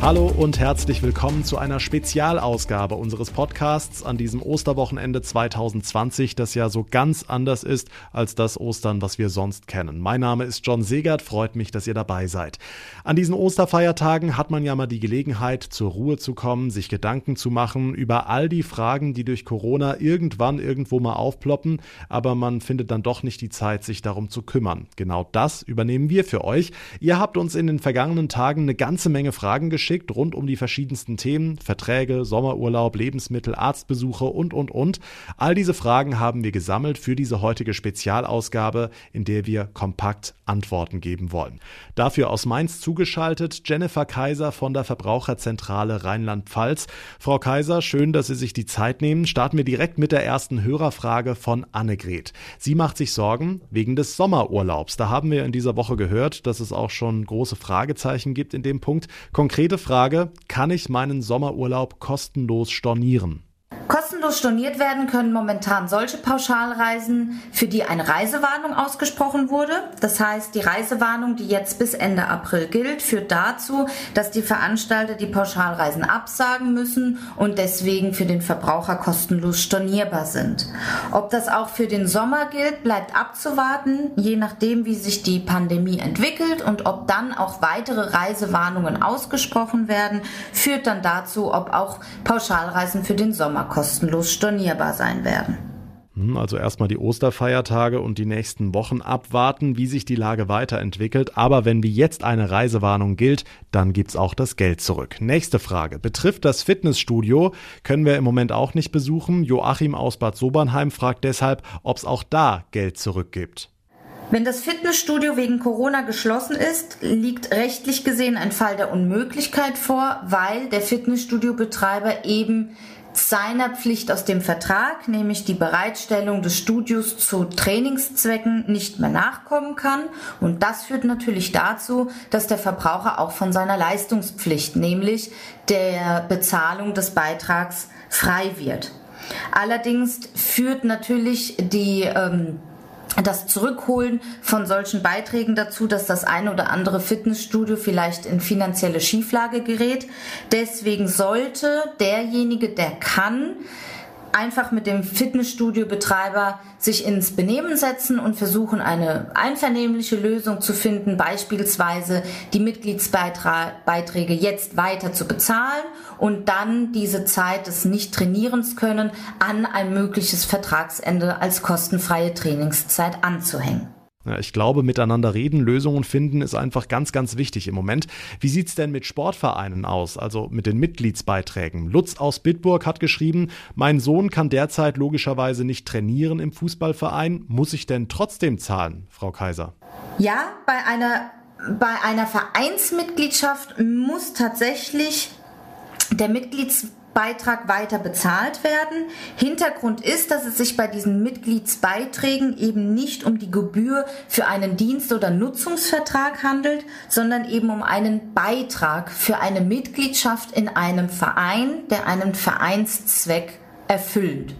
Hallo und herzlich willkommen zu einer Spezialausgabe unseres Podcasts an diesem Osterwochenende 2020, das ja so ganz anders ist als das Ostern, was wir sonst kennen. Mein Name ist John Segert, freut mich, dass ihr dabei seid. An diesen Osterfeiertagen hat man ja mal die Gelegenheit, zur Ruhe zu kommen, sich Gedanken zu machen über all die Fragen, die durch Corona irgendwann irgendwo mal aufploppen, aber man findet dann doch nicht die Zeit, sich darum zu kümmern. Genau das übernehmen wir für euch. Ihr habt uns in den vergangenen Tagen eine ganze Menge Fragen gestellt geschickt rund um die verschiedensten Themen, Verträge, Sommerurlaub, Lebensmittel, Arztbesuche und, und, und. All diese Fragen haben wir gesammelt für diese heutige Spezialausgabe, in der wir kompakt Antworten geben wollen. Dafür aus Mainz zugeschaltet Jennifer Kaiser von der Verbraucherzentrale Rheinland-Pfalz. Frau Kaiser, schön, dass Sie sich die Zeit nehmen. Starten wir direkt mit der ersten Hörerfrage von Annegret. Sie macht sich Sorgen wegen des Sommerurlaubs. Da haben wir in dieser Woche gehört, dass es auch schon große Fragezeichen gibt in dem Punkt. Konkrete Frage, kann ich meinen Sommerurlaub kostenlos stornieren? Kostenlos storniert werden können momentan solche Pauschalreisen, für die eine Reisewarnung ausgesprochen wurde. Das heißt, die Reisewarnung, die jetzt bis Ende April gilt, führt dazu, dass die Veranstalter die Pauschalreisen absagen müssen und deswegen für den Verbraucher kostenlos stornierbar sind. Ob das auch für den Sommer gilt, bleibt abzuwarten, je nachdem, wie sich die Pandemie entwickelt und ob dann auch weitere Reisewarnungen ausgesprochen werden, führt dann dazu, ob auch Pauschalreisen für den Sommer kostenlos kostenlos stornierbar sein werden. Hm, also erstmal die Osterfeiertage und die nächsten Wochen abwarten, wie sich die Lage weiterentwickelt. Aber wenn wie jetzt eine Reisewarnung gilt, dann gibt's auch das Geld zurück. Nächste Frage. Betrifft das Fitnessstudio, können wir im Moment auch nicht besuchen. Joachim aus Bad Sobernheim fragt deshalb, ob es auch da Geld zurückgibt. Wenn das Fitnessstudio wegen Corona geschlossen ist, liegt rechtlich gesehen ein Fall der Unmöglichkeit vor, weil der Fitnessstudiobetreiber eben seiner Pflicht aus dem Vertrag, nämlich die Bereitstellung des Studios zu Trainingszwecken, nicht mehr nachkommen kann. Und das führt natürlich dazu, dass der Verbraucher auch von seiner Leistungspflicht, nämlich der Bezahlung des Beitrags, frei wird. Allerdings führt natürlich die ähm, das Zurückholen von solchen Beiträgen dazu, dass das eine oder andere Fitnessstudio vielleicht in finanzielle Schieflage gerät. Deswegen sollte derjenige, der kann, einfach mit dem Fitnessstudio-Betreiber sich ins Benehmen setzen und versuchen, eine einvernehmliche Lösung zu finden, beispielsweise die Mitgliedsbeiträge jetzt weiter zu bezahlen und dann diese Zeit des Nicht-Trainierens können an ein mögliches Vertragsende als kostenfreie Trainingszeit anzuhängen. Ja, ich glaube, miteinander reden, Lösungen finden ist einfach ganz, ganz wichtig im Moment. Wie sieht's denn mit Sportvereinen aus, also mit den Mitgliedsbeiträgen? Lutz aus Bitburg hat geschrieben, mein Sohn kann derzeit logischerweise nicht trainieren im Fußballverein. Muss ich denn trotzdem zahlen, Frau Kaiser? Ja, bei einer, bei einer Vereinsmitgliedschaft muss tatsächlich der Mitgliedsbeitrag Beitrag weiter bezahlt werden. Hintergrund ist, dass es sich bei diesen Mitgliedsbeiträgen eben nicht um die Gebühr für einen Dienst- oder Nutzungsvertrag handelt, sondern eben um einen Beitrag für eine Mitgliedschaft in einem Verein, der einen Vereinszweck erfüllt.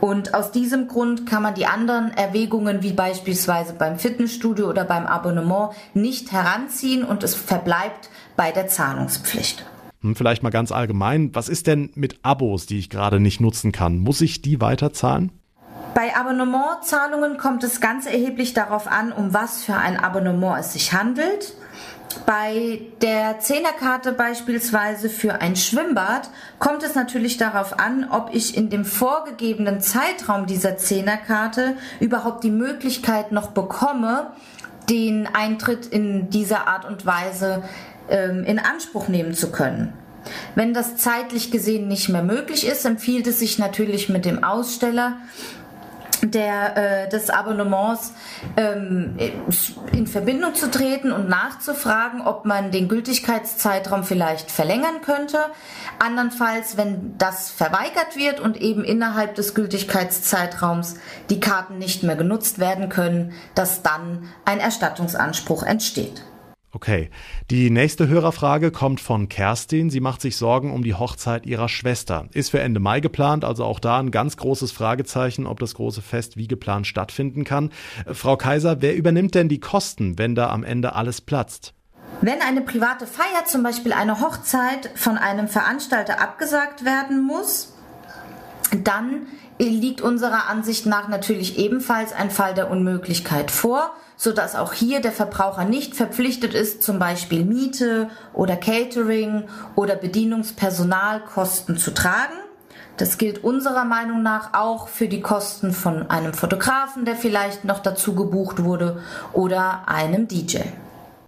Und aus diesem Grund kann man die anderen Erwägungen, wie beispielsweise beim Fitnessstudio oder beim Abonnement, nicht heranziehen und es verbleibt bei der Zahlungspflicht. Hm, vielleicht mal ganz allgemein, was ist denn mit Abos, die ich gerade nicht nutzen kann? Muss ich die weiterzahlen? Bei Abonnementzahlungen kommt es ganz erheblich darauf an, um was für ein Abonnement es sich handelt. Bei der Zehnerkarte beispielsweise für ein Schwimmbad kommt es natürlich darauf an, ob ich in dem vorgegebenen Zeitraum dieser Zehnerkarte überhaupt die Möglichkeit noch bekomme, den Eintritt in dieser Art und Weise ähm, in Anspruch nehmen zu können. Wenn das zeitlich gesehen nicht mehr möglich ist, empfiehlt es sich natürlich mit dem Aussteller der, äh, des Abonnements ähm, in Verbindung zu treten und nachzufragen, ob man den Gültigkeitszeitraum vielleicht verlängern könnte. Andernfalls, wenn das verweigert wird und eben innerhalb des Gültigkeitszeitraums die Karten nicht mehr genutzt werden können, dass dann ein Erstattungsanspruch entsteht. Okay. Die nächste Hörerfrage kommt von Kerstin. Sie macht sich Sorgen um die Hochzeit ihrer Schwester. Ist für Ende Mai geplant, also auch da ein ganz großes Fragezeichen, ob das große Fest wie geplant stattfinden kann. Frau Kaiser, wer übernimmt denn die Kosten, wenn da am Ende alles platzt? Wenn eine private Feier, zum Beispiel eine Hochzeit, von einem Veranstalter abgesagt werden muss, dann liegt unserer Ansicht nach natürlich ebenfalls ein Fall der Unmöglichkeit vor, so dass auch hier der Verbraucher nicht verpflichtet ist, zum Beispiel Miete oder Catering oder Bedienungspersonalkosten zu tragen. Das gilt unserer Meinung nach auch für die Kosten von einem Fotografen, der vielleicht noch dazu gebucht wurde, oder einem DJ.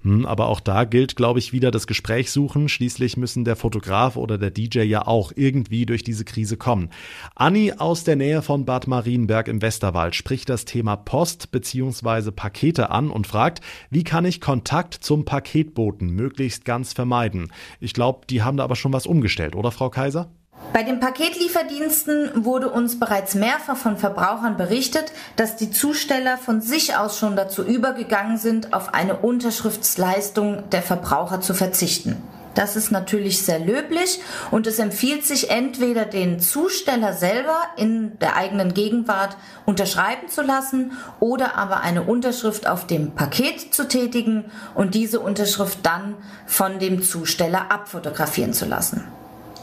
Hm, aber auch da gilt, glaube ich, wieder das Gespräch suchen. Schließlich müssen der Fotograf oder der DJ ja auch irgendwie durch diese Krise kommen. Anni aus der Nähe von Bad Marienberg im Westerwald spricht das Thema Post bzw. Pakete an und fragt, wie kann ich Kontakt zum Paketboten möglichst ganz vermeiden? Ich glaube, die haben da aber schon was umgestellt, oder Frau Kaiser? Bei den Paketlieferdiensten wurde uns bereits mehrfach von Verbrauchern berichtet, dass die Zusteller von sich aus schon dazu übergegangen sind, auf eine Unterschriftsleistung der Verbraucher zu verzichten. Das ist natürlich sehr löblich und es empfiehlt sich entweder den Zusteller selber in der eigenen Gegenwart unterschreiben zu lassen oder aber eine Unterschrift auf dem Paket zu tätigen und diese Unterschrift dann von dem Zusteller abfotografieren zu lassen.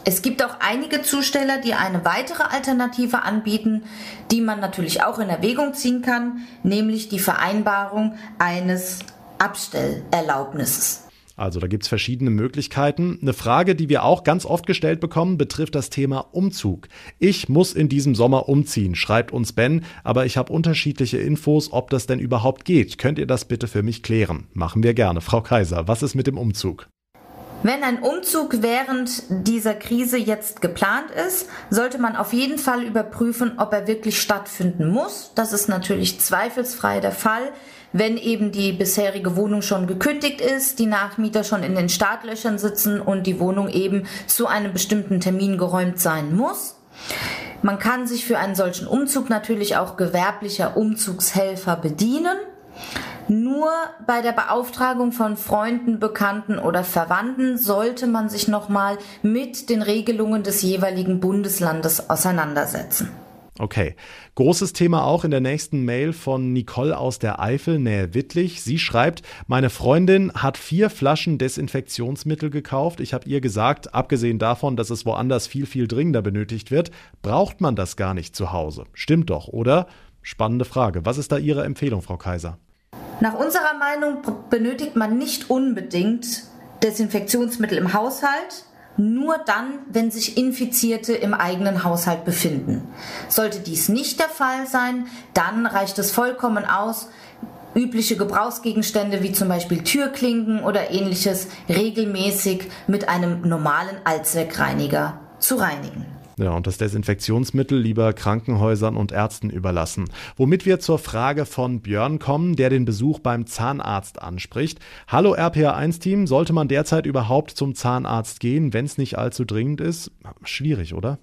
Es gibt auch einige Zusteller, die eine weitere Alternative anbieten, die man natürlich auch in Erwägung ziehen kann, nämlich die Vereinbarung eines Abstellerlaubnisses. Also da gibt's verschiedene Möglichkeiten. Eine Frage, die wir auch ganz oft gestellt bekommen, betrifft das Thema Umzug. Ich muss in diesem Sommer umziehen, schreibt uns Ben, aber ich habe unterschiedliche Infos, ob das denn überhaupt geht. Könnt ihr das bitte für mich klären? Machen wir gerne. Frau Kaiser, was ist mit dem Umzug? Wenn ein Umzug während dieser Krise jetzt geplant ist, sollte man auf jeden Fall überprüfen, ob er wirklich stattfinden muss. Das ist natürlich zweifelsfrei der Fall, wenn eben die bisherige Wohnung schon gekündigt ist, die Nachmieter schon in den Startlöchern sitzen und die Wohnung eben zu einem bestimmten Termin geräumt sein muss. Man kann sich für einen solchen Umzug natürlich auch gewerblicher Umzugshelfer bedienen. Nur bei der Beauftragung von Freunden, Bekannten oder Verwandten sollte man sich nochmal mit den Regelungen des jeweiligen Bundeslandes auseinandersetzen. Okay. Großes Thema auch in der nächsten Mail von Nicole aus der Eifel, nähe Wittlich. Sie schreibt, meine Freundin hat vier Flaschen Desinfektionsmittel gekauft. Ich habe ihr gesagt, abgesehen davon, dass es woanders viel, viel dringender benötigt wird, braucht man das gar nicht zu Hause. Stimmt doch, oder? Spannende Frage. Was ist da Ihre Empfehlung, Frau Kaiser? Nach unserer Meinung benötigt man nicht unbedingt Desinfektionsmittel im Haushalt, nur dann, wenn sich Infizierte im eigenen Haushalt befinden. Sollte dies nicht der Fall sein, dann reicht es vollkommen aus, übliche Gebrauchsgegenstände wie zum Beispiel Türklinken oder ähnliches regelmäßig mit einem normalen Allzweckreiniger zu reinigen. Ja, und das Desinfektionsmittel lieber Krankenhäusern und Ärzten überlassen. Womit wir zur Frage von Björn kommen, der den Besuch beim Zahnarzt anspricht. Hallo RPA1-Team, sollte man derzeit überhaupt zum Zahnarzt gehen, wenn es nicht allzu dringend ist? Schwierig, oder?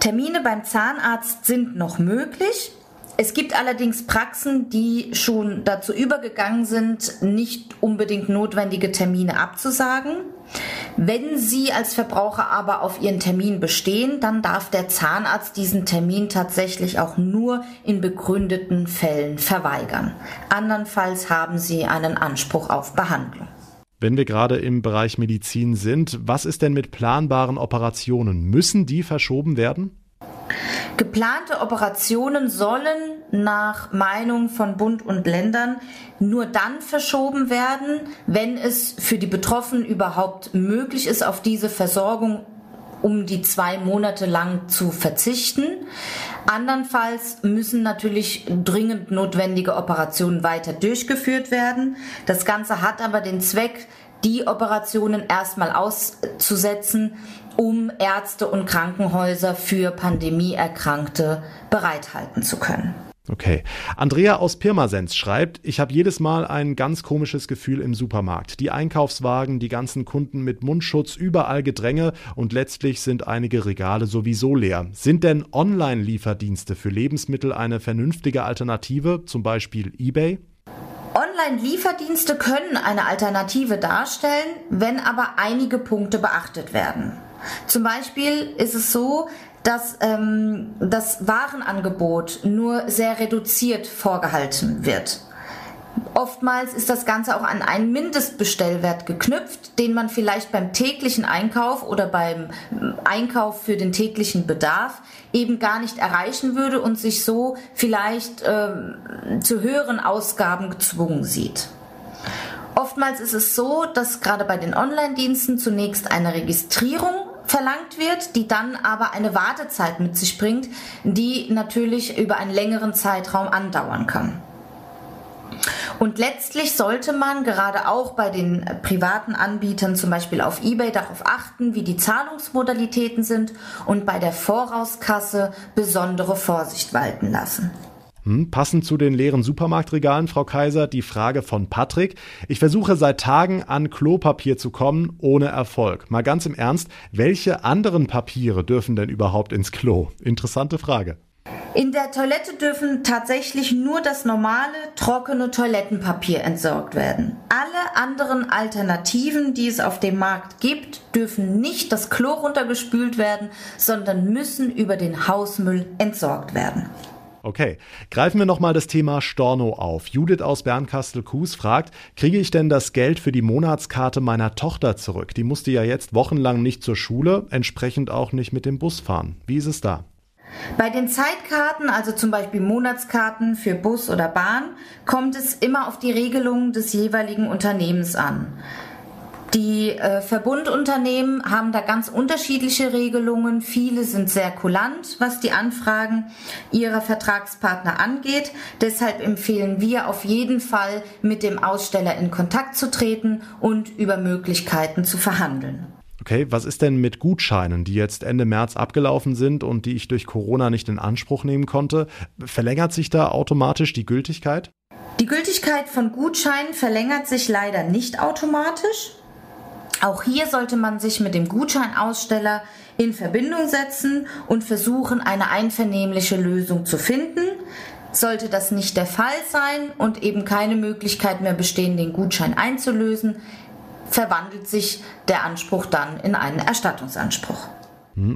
Termine beim Zahnarzt sind noch möglich. Es gibt allerdings Praxen, die schon dazu übergegangen sind, nicht unbedingt notwendige Termine abzusagen. Wenn Sie als Verbraucher aber auf Ihren Termin bestehen, dann darf der Zahnarzt diesen Termin tatsächlich auch nur in begründeten Fällen verweigern. Andernfalls haben Sie einen Anspruch auf Behandlung. Wenn wir gerade im Bereich Medizin sind, was ist denn mit planbaren Operationen? Müssen die verschoben werden? Geplante Operationen sollen nach Meinung von Bund und Ländern nur dann verschoben werden, wenn es für die Betroffenen überhaupt möglich ist, auf diese Versorgung um die zwei Monate lang zu verzichten. Andernfalls müssen natürlich dringend notwendige Operationen weiter durchgeführt werden. Das Ganze hat aber den Zweck, die Operationen erstmal auszusetzen, um Ärzte und Krankenhäuser für Pandemieerkrankte bereithalten zu können. Okay. Andrea aus Pirmasens schreibt, ich habe jedes Mal ein ganz komisches Gefühl im Supermarkt. Die Einkaufswagen, die ganzen Kunden mit Mundschutz, überall Gedränge und letztlich sind einige Regale sowieso leer. Sind denn Online-Lieferdienste für Lebensmittel eine vernünftige Alternative, zum Beispiel eBay? Online-Lieferdienste können eine Alternative darstellen, wenn aber einige Punkte beachtet werden. Zum Beispiel ist es so, dass ähm, das Warenangebot nur sehr reduziert vorgehalten wird. Oftmals ist das Ganze auch an einen Mindestbestellwert geknüpft, den man vielleicht beim täglichen Einkauf oder beim Einkauf für den täglichen Bedarf eben gar nicht erreichen würde und sich so vielleicht äh, zu höheren Ausgaben gezwungen sieht. Oftmals ist es so, dass gerade bei den Online-Diensten zunächst eine Registrierung verlangt wird, die dann aber eine Wartezeit mit sich bringt, die natürlich über einen längeren Zeitraum andauern kann. Und letztlich sollte man gerade auch bei den privaten Anbietern, zum Beispiel auf eBay, darauf achten, wie die Zahlungsmodalitäten sind und bei der Vorauskasse besondere Vorsicht walten lassen. Hm, passend zu den leeren Supermarktregalen, Frau Kaiser, die Frage von Patrick. Ich versuche seit Tagen an Klopapier zu kommen, ohne Erfolg. Mal ganz im Ernst, welche anderen Papiere dürfen denn überhaupt ins Klo? Interessante Frage. In der Toilette dürfen tatsächlich nur das normale, trockene Toilettenpapier entsorgt werden. Alle anderen Alternativen, die es auf dem Markt gibt, dürfen nicht das Klo runtergespült werden, sondern müssen über den Hausmüll entsorgt werden. Okay, greifen wir nochmal das Thema Storno auf. Judith aus Bernkastel-Kues fragt, kriege ich denn das Geld für die Monatskarte meiner Tochter zurück? Die musste ja jetzt wochenlang nicht zur Schule, entsprechend auch nicht mit dem Bus fahren. Wie ist es da? Bei den Zeitkarten, also zum Beispiel Monatskarten für Bus oder Bahn, kommt es immer auf die Regelungen des jeweiligen Unternehmens an. Die äh, Verbundunternehmen haben da ganz unterschiedliche Regelungen. Viele sind sehr kulant, was die Anfragen ihrer Vertragspartner angeht. Deshalb empfehlen wir auf jeden Fall, mit dem Aussteller in Kontakt zu treten und über Möglichkeiten zu verhandeln. Okay, was ist denn mit Gutscheinen, die jetzt Ende März abgelaufen sind und die ich durch Corona nicht in Anspruch nehmen konnte? Verlängert sich da automatisch die Gültigkeit? Die Gültigkeit von Gutscheinen verlängert sich leider nicht automatisch. Auch hier sollte man sich mit dem Gutscheinaussteller in Verbindung setzen und versuchen, eine einvernehmliche Lösung zu finden. Sollte das nicht der Fall sein und eben keine Möglichkeit mehr bestehen, den Gutschein einzulösen, verwandelt sich der Anspruch dann in einen Erstattungsanspruch.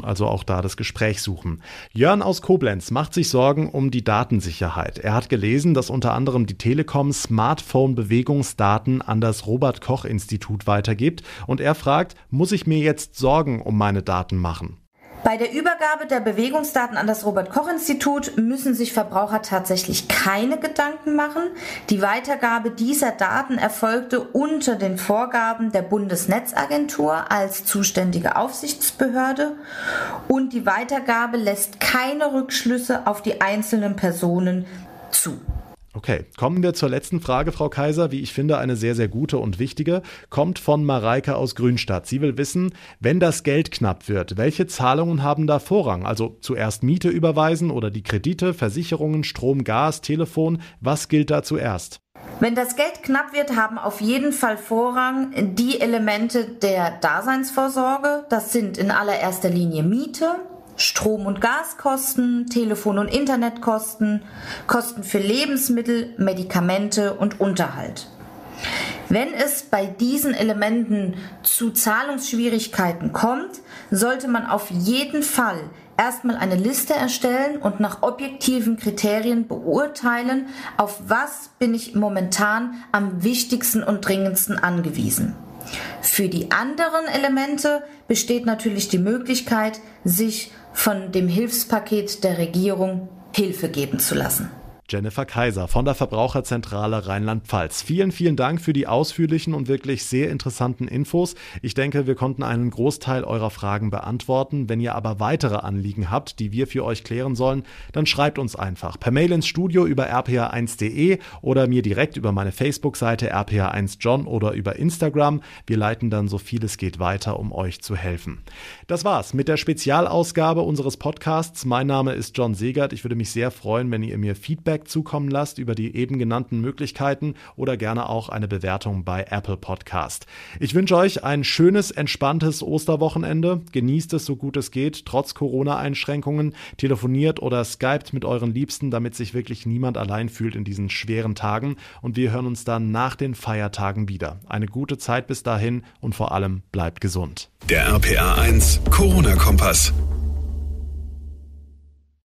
Also auch da das Gespräch suchen. Jörn aus Koblenz macht sich Sorgen um die Datensicherheit. Er hat gelesen, dass unter anderem die Telekom Smartphone-Bewegungsdaten an das Robert Koch Institut weitergibt und er fragt, muss ich mir jetzt Sorgen um meine Daten machen? Bei der Übergabe der Bewegungsdaten an das Robert Koch Institut müssen sich Verbraucher tatsächlich keine Gedanken machen. Die Weitergabe dieser Daten erfolgte unter den Vorgaben der Bundesnetzagentur als zuständige Aufsichtsbehörde und die Weitergabe lässt keine Rückschlüsse auf die einzelnen Personen zu. Okay, kommen wir zur letzten Frage, Frau Kaiser, wie ich finde, eine sehr, sehr gute und wichtige, kommt von Mareike aus Grünstadt. Sie will wissen, wenn das Geld knapp wird, welche Zahlungen haben da Vorrang? Also zuerst Miete überweisen oder die Kredite, Versicherungen, Strom, Gas, Telefon, was gilt da zuerst? Wenn das Geld knapp wird, haben auf jeden Fall Vorrang die Elemente der Daseinsvorsorge. Das sind in allererster Linie Miete, Strom- und Gaskosten, Telefon- und Internetkosten, Kosten für Lebensmittel, Medikamente und Unterhalt. Wenn es bei diesen Elementen zu Zahlungsschwierigkeiten kommt, sollte man auf jeden Fall erstmal eine Liste erstellen und nach objektiven Kriterien beurteilen, auf was bin ich momentan am wichtigsten und dringendsten angewiesen. Für die anderen Elemente besteht natürlich die Möglichkeit, sich von dem Hilfspaket der Regierung Hilfe geben zu lassen. Jennifer Kaiser von der Verbraucherzentrale Rheinland-Pfalz. Vielen, vielen Dank für die ausführlichen und wirklich sehr interessanten Infos. Ich denke, wir konnten einen Großteil eurer Fragen beantworten. Wenn ihr aber weitere Anliegen habt, die wir für euch klären sollen, dann schreibt uns einfach per Mail ins Studio über rpa1.de oder mir direkt über meine Facebook-Seite rpa1john oder über Instagram. Wir leiten dann so viel es geht weiter, um euch zu helfen. Das war's mit der Spezialausgabe unseres Podcasts. Mein Name ist John Segert. Ich würde mich sehr freuen, wenn ihr mir Feedback Feedback zukommen lasst über die eben genannten Möglichkeiten oder gerne auch eine Bewertung bei Apple Podcast. Ich wünsche euch ein schönes, entspanntes Osterwochenende. Genießt es so gut es geht, trotz Corona-Einschränkungen. Telefoniert oder skypt mit euren Liebsten, damit sich wirklich niemand allein fühlt in diesen schweren Tagen. Und wir hören uns dann nach den Feiertagen wieder. Eine gute Zeit bis dahin und vor allem bleibt gesund. Der RPA 1 Corona-Kompass.